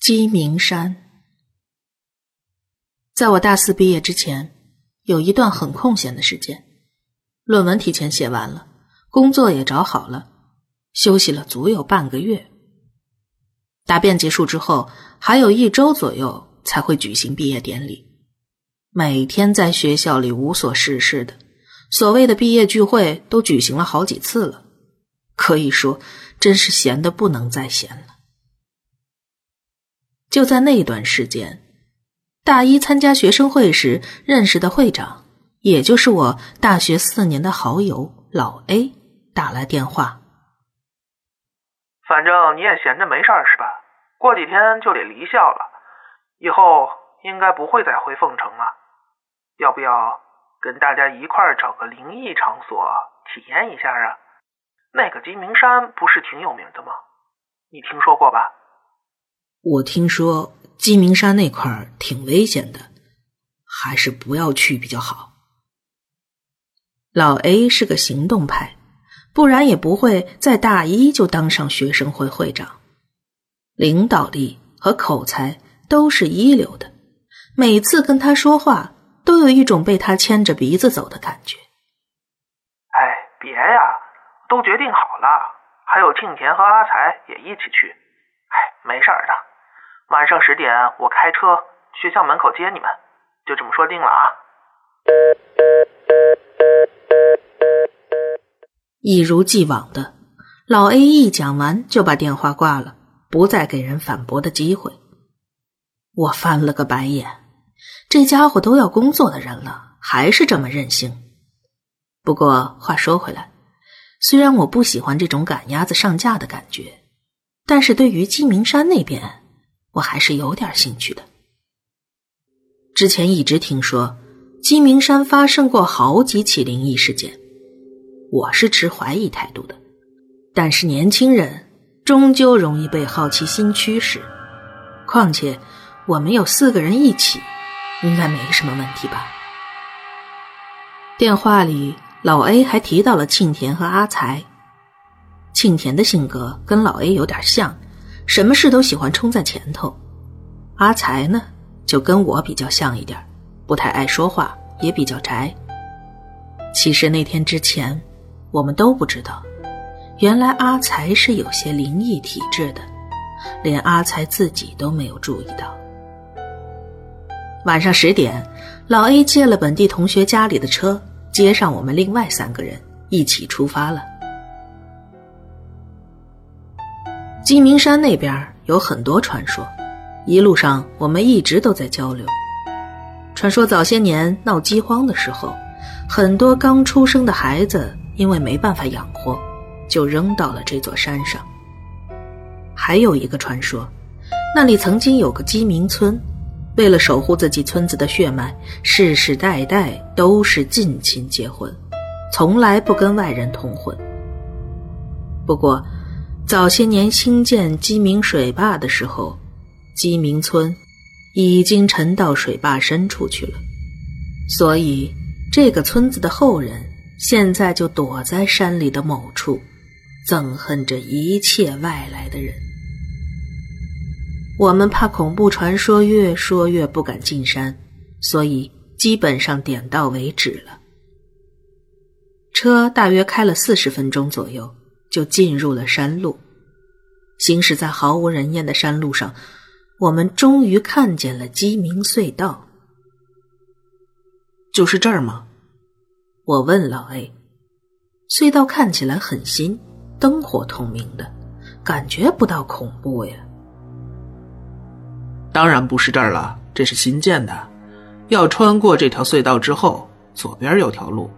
鸡鸣山，在我大四毕业之前，有一段很空闲的时间，论文提前写完了，工作也找好了，休息了足有半个月。答辩结束之后，还有一周左右才会举行毕业典礼。每天在学校里无所事事的，所谓的毕业聚会都举行了好几次了，可以说真是闲的不能再闲了。就在那段时间，大一参加学生会时认识的会长，也就是我大学四年的好友老 A 打来电话。反正你也闲着没事儿是吧？过几天就得离校了，以后应该不会再回凤城了。要不要跟大家一块儿找个灵异场所体验一下啊？那个鸡鸣山不是挺有名的吗？你听说过吧？我听说鸡鸣山那块儿挺危险的，还是不要去比较好。老 A 是个行动派，不然也不会在大一就当上学生会会长，领导力和口才都是一流的。每次跟他说话，都有一种被他牵着鼻子走的感觉。哎，别呀，都决定好了，还有庆田和阿才也一起去。哎，没事儿的。晚上十点，我开车学校门口接你们，就这么说定了啊！一如既往的，老 A 一讲完就把电话挂了，不再给人反驳的机会。我翻了个白眼，这家伙都要工作的人了，还是这么任性。不过话说回来，虽然我不喜欢这种赶鸭子上架的感觉，但是对于鸡鸣山那边。我还是有点兴趣的。之前一直听说鸡鸣山发生过好几起灵异事件，我是持怀疑态度的。但是年轻人终究容易被好奇心驱使，况且我们有四个人一起，应该没什么问题吧？电话里老 A 还提到了庆田和阿才，庆田的性格跟老 A 有点像。什么事都喜欢冲在前头，阿才呢就跟我比较像一点，不太爱说话，也比较宅。其实那天之前，我们都不知道，原来阿才是有些灵异体质的，连阿才自己都没有注意到。晚上十点，老 A 借了本地同学家里的车，接上我们另外三个人，一起出发了。鸡鸣山那边有很多传说，一路上我们一直都在交流。传说早些年闹饥荒的时候，很多刚出生的孩子因为没办法养活，就扔到了这座山上。还有一个传说，那里曾经有个鸡鸣村，为了守护自己村子的血脉，世世代代都是近亲结婚，从来不跟外人通婚。不过。早些年兴建鸡鸣水坝的时候，鸡鸣村已经沉到水坝深处去了，所以这个村子的后人现在就躲在山里的某处，憎恨着一切外来的人。我们怕恐怖传说越说越不敢进山，所以基本上点到为止了。车大约开了四十分钟左右。就进入了山路，行驶在毫无人烟的山路上，我们终于看见了鸡鸣隧道。就是这儿吗？我问老 A。隧道看起来很新，灯火通明的，感觉不到恐怖呀。当然不是这儿了，这是新建的。要穿过这条隧道之后，左边有条路，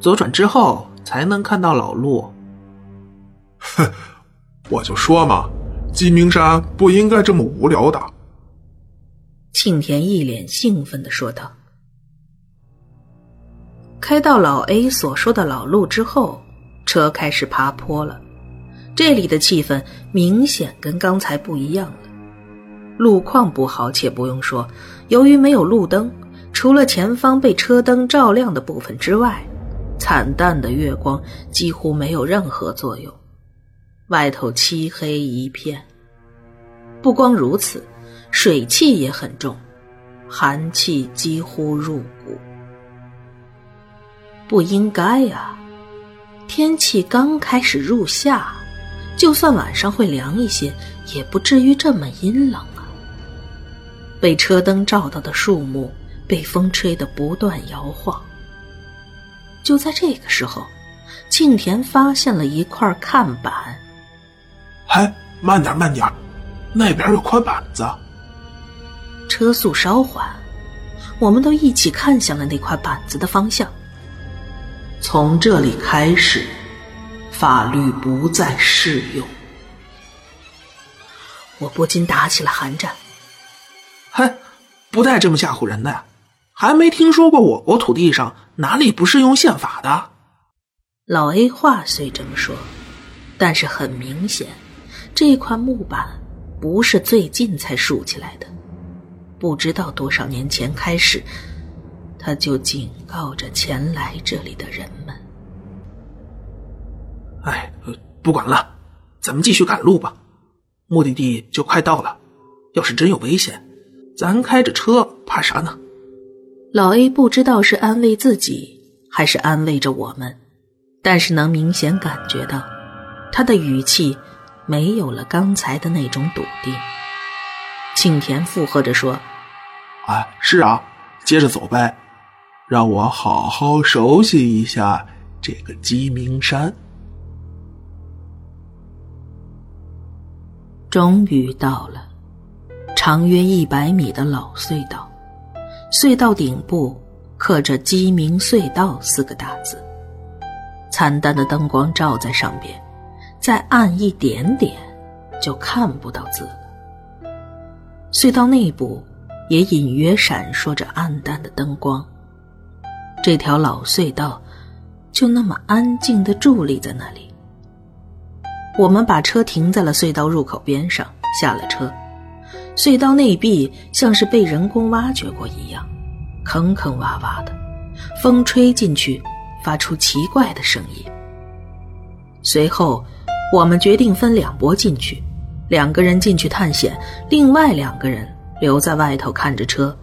左转之后才能看到老路。哼，我就说嘛，鸡鸣山不应该这么无聊的。庆田一脸兴奋的说道。开到老 A 所说的老路之后，车开始爬坡了。这里的气氛明显跟刚才不一样了。路况不好，且不用说，由于没有路灯，除了前方被车灯照亮的部分之外，惨淡的月光几乎没有任何作用。外头漆黑一片。不光如此，水气也很重，寒气几乎入骨。不应该呀，天气刚开始入夏，就算晚上会凉一些，也不至于这么阴冷啊。被车灯照到的树木被风吹得不断摇晃。就在这个时候，庆田发现了一块看板。哎，慢点，慢点，那边有块板子。车速稍缓，我们都一起看向了那块板子的方向。从这里开始，法律不再适用。我不禁打起了寒战。嘿，不带这么吓唬人的呀！还没听说过我国土地上哪里不适用宪法的。老 A 话虽这么说，但是很明显，这块木板不是最近才竖起来的，不知道多少年前开始。他就警告着前来这里的人们：“哎，不管了，咱们继续赶路吧。目的地就快到了，要是真有危险，咱开着车怕啥呢？”老 A 不知道是安慰自己还是安慰着我们，但是能明显感觉到他的语气没有了刚才的那种笃定。庆田附和着说：“啊，是啊，接着走呗。”让我好好熟悉一下这个鸡鸣山。终于到了，长约一百米的老隧道，隧道顶部刻着“鸡鸣隧道”四个大字，惨淡的灯光照在上边，再暗一点点，就看不到字了。隧道内部也隐约闪烁着暗淡的灯光。这条老隧道就那么安静的伫立在那里。我们把车停在了隧道入口边上，下了车。隧道内壁像是被人工挖掘过一样，坑坑洼洼的，风吹进去发出奇怪的声音。随后，我们决定分两拨进去，两个人进去探险，另外两个人留在外头看着车。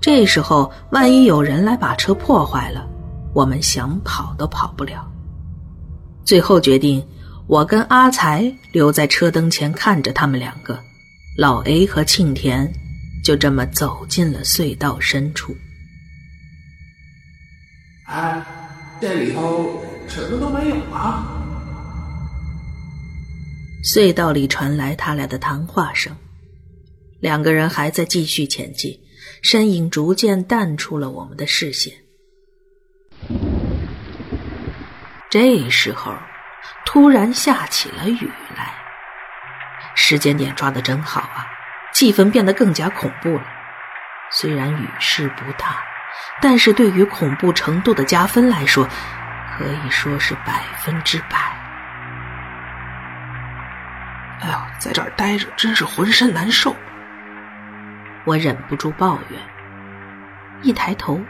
这时候，万一有人来把车破坏了，我们想跑都跑不了。最后决定，我跟阿才留在车灯前看着他们两个，老 A 和庆田就这么走进了隧道深处。哎，这里头什么都没有啊！隧道里传来他俩的谈话声，两个人还在继续前进。身影逐渐淡出了我们的视线。这时候，突然下起了雨来。时间点抓的真好啊，气氛变得更加恐怖了。虽然雨势不大，但是对于恐怖程度的加分来说，可以说是百分之百。在这儿待着真是浑身难受。我忍不住抱怨，一抬头，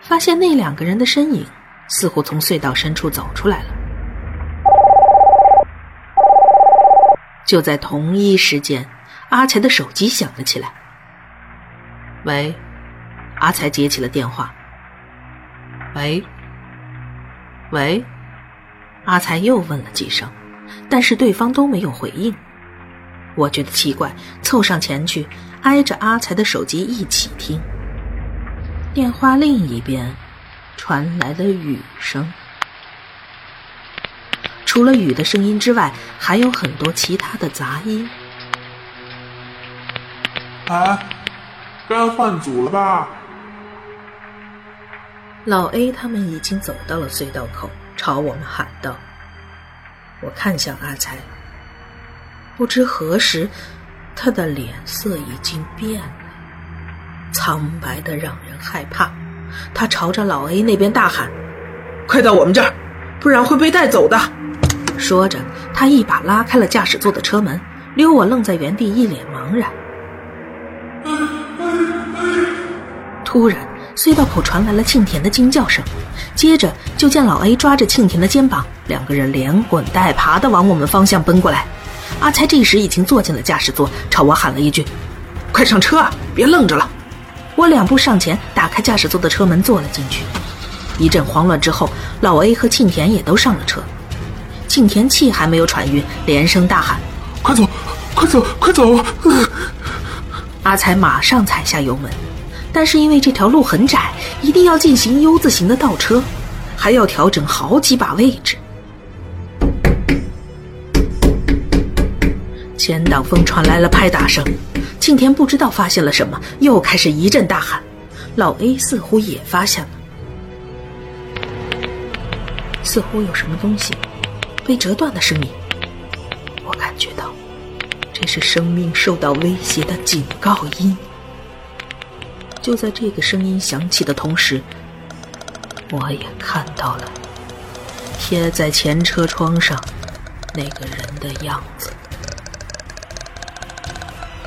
发现那两个人的身影似乎从隧道深处走出来了。就在同一时间，阿才的手机响了起来。喂，阿才接起了电话。喂，喂，阿才又问了几声，但是对方都没有回应。我觉得奇怪，凑上前去。挨着阿才的手机一起听，电话另一边传来了雨声。除了雨的声音之外，还有很多其他的杂音。哎，该换组了吧？老 A 他们已经走到了隧道口，朝我们喊道：“我看向阿才，不知何时。”他的脸色已经变了，苍白的让人害怕。他朝着老 A 那边大喊：“快到我们这儿，不然会被带走的！”说着，他一把拉开了驾驶座的车门，留我愣在原地，一脸茫然。突然，隧道口传来了庆田的惊叫声，接着就见老 A 抓着庆田的肩膀，两个人连滚带爬的往我们方向奔过来。阿才这时已经坐进了驾驶座，朝我喊了一句：“快上车啊！别愣着了。我两步上前，打开驾驶座的车门，坐了进去。一阵慌乱之后，老 A 和庆田也都上了车。庆田气还没有喘匀，连声大喊：“快走，快走，快走！”阿才马上踩下油门，但是因为这条路很窄，一定要进行 U 字形的倒车，还要调整好几把位置。前挡风传来了拍打声，庆田不知道发现了什么，又开始一阵大喊。老 A 似乎也发现了，似乎有什么东西被折断的声音。我感觉到。这是生命受到威胁的警告音。就在这个声音响起的同时，我也看到了贴在前车窗上那个人的样子。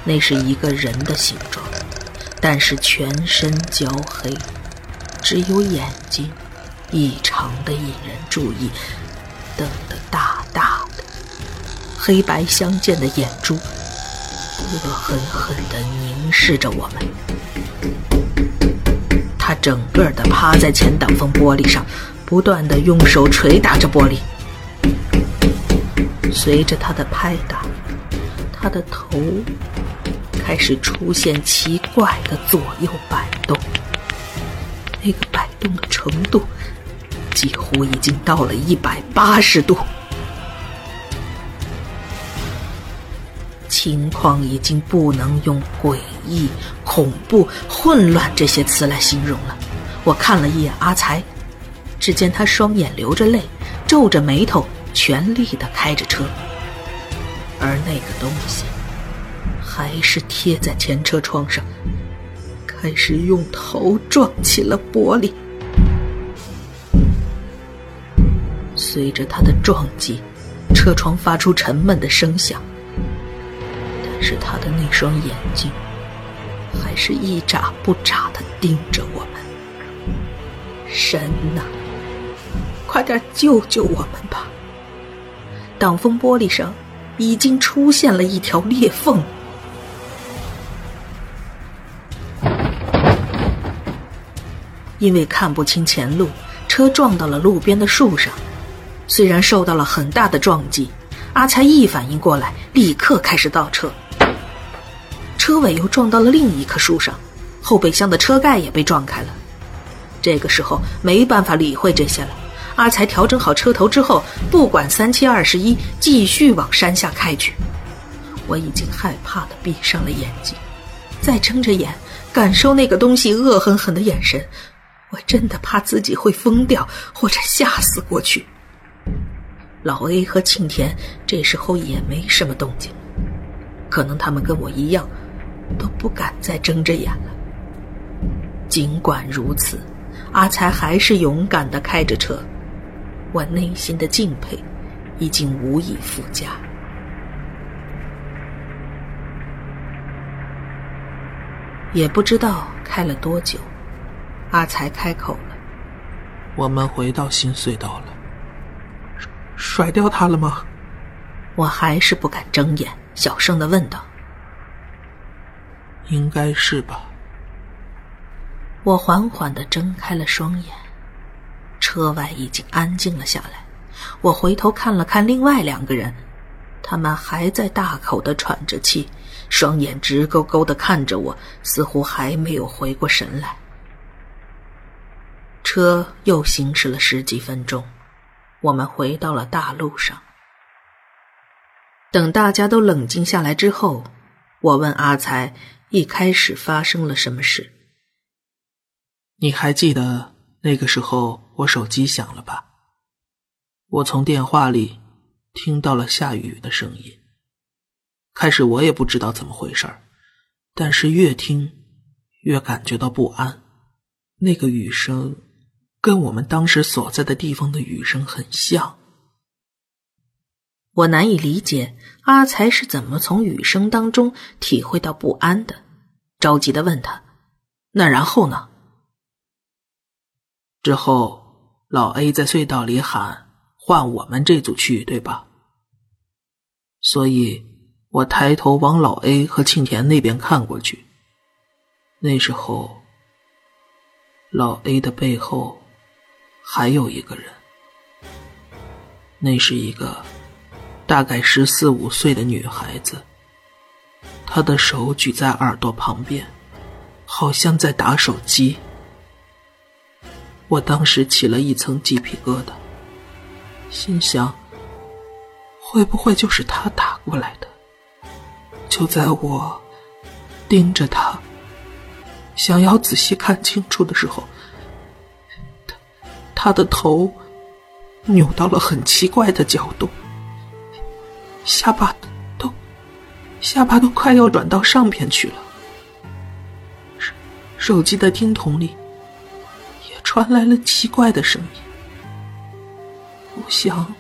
那是一个人的形状，但是全身焦黑，只有眼睛异常的引人注意，瞪得大大的。黑白相间的眼珠，恶狠狠地凝视着我们。他整个的趴在前挡风玻璃上，不断的用手捶打着玻璃。随着他的拍打，他的头开始出现奇怪的左右摆动。那个摆动的程度，几乎已经到了一百八十度。情况已经不能用诡异、恐怖、混乱这些词来形容了。我看了一眼阿才，只见他双眼流着泪，皱着眉头，全力的开着车。而那个东西还是贴在前车窗上，开始用头撞起了玻璃。随着他的撞击，车窗发出沉闷的声响。但是他的那双眼睛，还是一眨不眨的盯着我们。神呐，快点救救我们吧！挡风玻璃上已经出现了一条裂缝，因为看不清前路，车撞到了路边的树上。虽然受到了很大的撞击，阿才一反应过来，立刻开始倒车。车尾又撞到了另一棵树上，后备箱的车盖也被撞开了。这个时候没办法理会这些了。阿才调整好车头之后，不管三七二十一，继续往山下开去。我已经害怕的闭上了眼睛，再睁着眼感受那个东西恶狠狠的眼神。我真的怕自己会疯掉或者吓死过去。老 A 和庆田这时候也没什么动静，可能他们跟我一样。都不敢再睁着眼了。尽管如此，阿才还是勇敢的开着车，我内心的敬佩已经无以复加。也不知道开了多久，阿才开口了：“我们回到新隧道了，甩掉他了吗？”我还是不敢睁眼，小声的问道。应该是吧。我缓缓的睁开了双眼，车外已经安静了下来。我回头看了看另外两个人，他们还在大口的喘着气，双眼直勾勾的看着我，似乎还没有回过神来。车又行驶了十几分钟，我们回到了大路上。等大家都冷静下来之后，我问阿才。一开始发生了什么事？你还记得那个时候我手机响了吧？我从电话里听到了下雨的声音。开始我也不知道怎么回事但是越听越感觉到不安。那个雨声跟我们当时所在的地方的雨声很像。我难以理解阿才是怎么从雨声当中体会到不安的，着急的问他：“那然后呢？”之后，老 A 在隧道里喊：“换我们这组去，对吧？”所以，我抬头往老 A 和庆田那边看过去，那时候，老 A 的背后还有一个人，那是一个大概十四五岁的女孩子，她的手举在耳朵旁边，好像在打手机。我当时起了一层鸡皮疙瘩，心想，会不会就是他打过来的？就在我盯着他，想要仔细看清楚的时候，他的头扭到了很奇怪的角度，下巴都下巴都快要转到上边去了。手手机的听筒里也传来了奇怪的声音，我想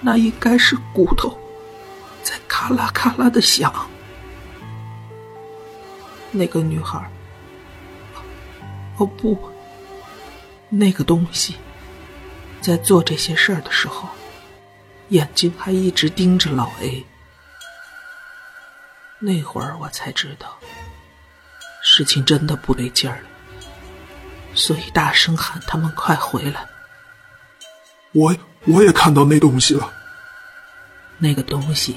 那应该是骨头。在咔啦咔啦的响。那个女孩，哦不，那个东西，在做这些事儿的时候，眼睛还一直盯着老 A。那会儿我才知道，事情真的不对劲儿了，所以大声喊他们快回来。我我也看到那东西了，那个东西。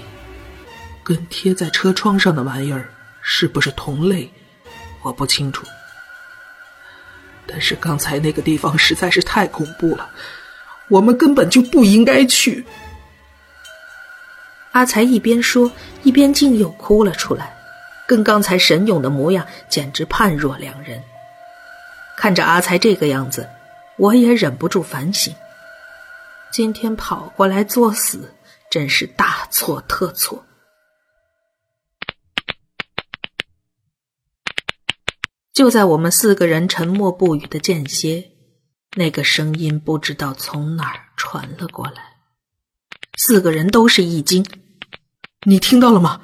跟贴在车窗上的玩意儿是不是同类，我不清楚。但是刚才那个地方实在是太恐怖了，我们根本就不应该去。阿才一边说，一边竟又哭了出来，跟刚才神勇的模样简直判若两人。看着阿才这个样子，我也忍不住反省：今天跑过来作死，真是大错特错。就在我们四个人沉默不语的间歇，那个声音不知道从哪儿传了过来。四个人都是一惊：“你听到了吗？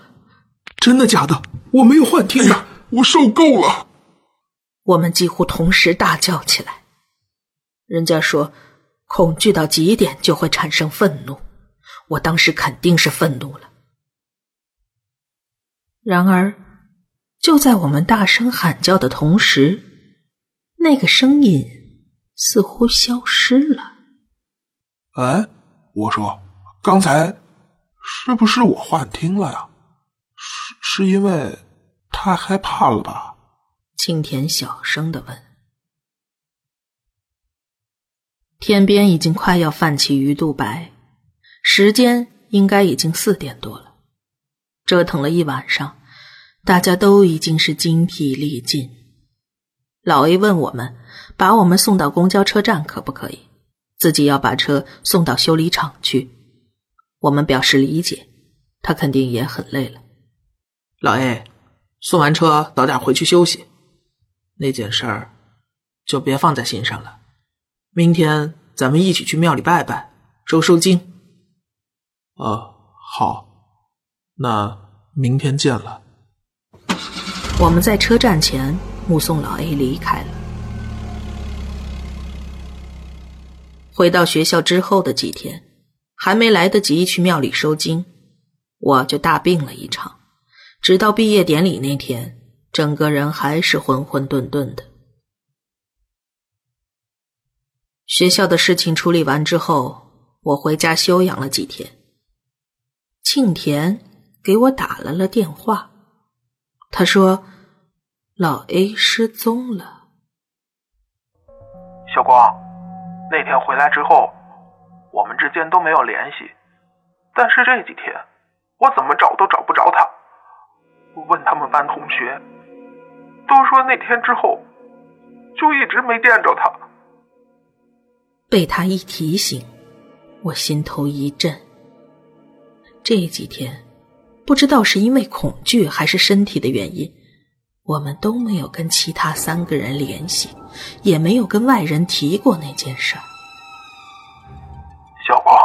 真的假的？我没有幻听的，我受够了！”我们几乎同时大叫起来。人家说，恐惧到极点就会产生愤怒，我当时肯定是愤怒了。然而。就在我们大声喊叫的同时，那个声音似乎消失了。哎，我说，刚才是不是我幻听了呀？是是因为太害怕了吧？青田小声的问。天边已经快要泛起鱼肚白，时间应该已经四点多了，折腾了一晚上。大家都已经是精疲力尽，老 A 问我们，把我们送到公交车站可不可以？自己要把车送到修理厂去。我们表示理解，他肯定也很累了。老 A，送完车早点回去休息，那件事儿就别放在心上了。明天咱们一起去庙里拜拜，收收经。呃，好，那明天见了。我们在车站前目送老 A 离开了。回到学校之后的几天，还没来得及去庙里收经，我就大病了一场。直到毕业典礼那天，整个人还是混混沌沌的。学校的事情处理完之后，我回家休养了几天。庆田给我打了了电话。他说：“老 A 失踪了。”小光，那天回来之后，我们之间都没有联系。但是这几天，我怎么找都找不着他。问他们班同学，都说那天之后就一直没见着他。被他一提醒，我心头一震。这几天。不知道是因为恐惧还是身体的原因，我们都没有跟其他三个人联系，也没有跟外人提过那件事。小光，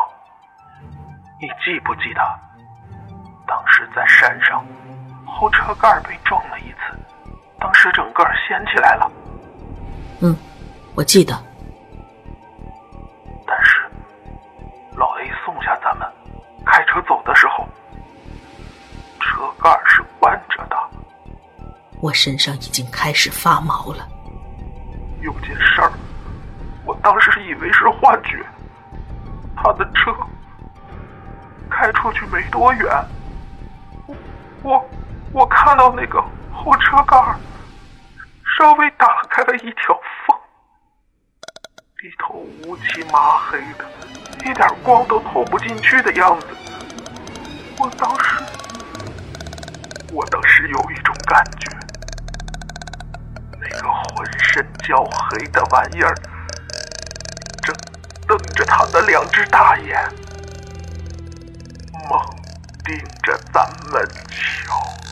你记不记得当时在山上，后车盖被撞了一次，当时整个掀起来了。嗯，我记得。但是老 A 送下咱们，开车走的时候。我身上已经开始发毛了。有件事儿，我当时以为是幻觉。他的车开出去没多远，我我我看到那个后车盖稍微打开了一条缝，里头乌漆麻黑的，一点光都透不进去的样子。我当时，我当时有一种感觉，那个浑身焦黑的玩意儿正。瞪着他的两只大眼，猛盯着咱们瞧。